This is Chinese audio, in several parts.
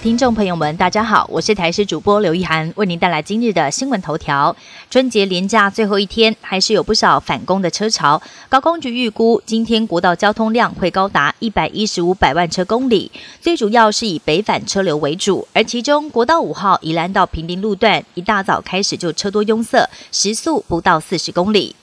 听众朋友们，大家好，我是台视主播刘一涵，为您带来今日的新闻头条。春节连假最后一天，还是有不少返工的车潮。高工局预估，今天国道交通量会高达一百一十五百万车公里，最主要是以北返车流为主。而其中，国道五号宜兰到平林路段，一大早开始就车多拥塞，时速不到四十公里。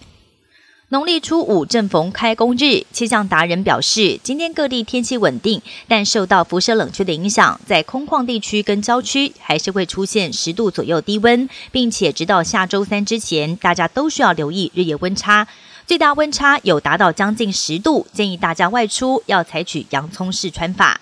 农历初五正逢开工日，气象达人表示，今天各地天气稳定，但受到辐射冷却的影响，在空旷地区跟郊区还是会出现十度左右低温，并且直到下周三之前，大家都需要留意日夜温差，最大温差有达到将近十度，建议大家外出要采取洋葱式穿法。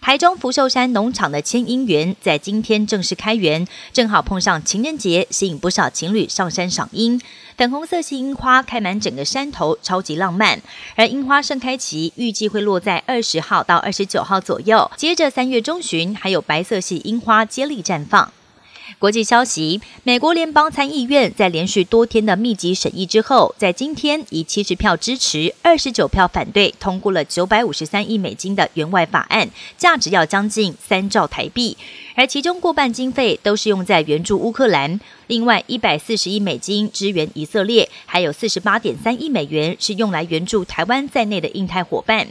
台中福寿山农场的千樱园在今天正式开园，正好碰上情人节，吸引不少情侣上山赏樱。粉红色系樱花开满整个山头，超级浪漫。而樱花盛开期预计会落在二十号到二十九号左右，接着三月中旬还有白色系樱花接力绽放。国际消息：美国联邦参议院在连续多天的密集审议之后，在今天以七十票支持、二十九票反对，通过了九百五十三亿美金的援外法案，价值要将近三兆台币，而其中过半经费都是用在援助乌克兰。另外，一百四十亿美金支援以色列，还有四十八点三亿美元是用来援助台湾在内的印太伙伴。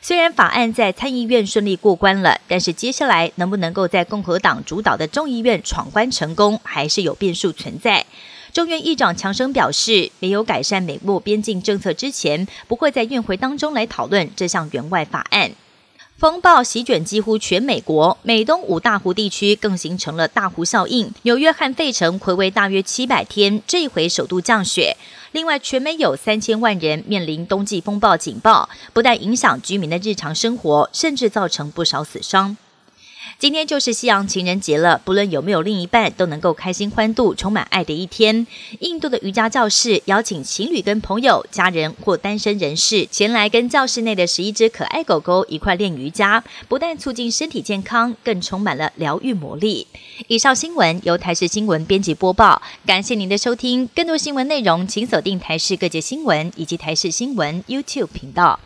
虽然法案在参议院顺利过关了，但是接下来能不能够在共和党主导的众议院闯关成功，还是有变数存在。众院议长强生表示，没有改善美墨边境政策之前，不会在院会当中来讨论这项援外法案。风暴席卷几乎全美国，美东五大湖地区更形成了大湖效应。纽约和费城暌违大约七百天，这回首度降雪。另外，全美有三千万人面临冬季风暴警报，不但影响居民的日常生活，甚至造成不少死伤。今天就是西洋情人节了，不论有没有另一半，都能够开心欢度、充满爱的一天。印度的瑜伽教室邀请情侣跟朋友、家人或单身人士前来，跟教室内的十一只可爱狗狗一块练瑜伽，不但促进身体健康，更充满了疗愈魔力。以上新闻由台视新闻编辑播报，感谢您的收听。更多新闻内容，请锁定台视各界新闻以及台视新闻 YouTube 频道。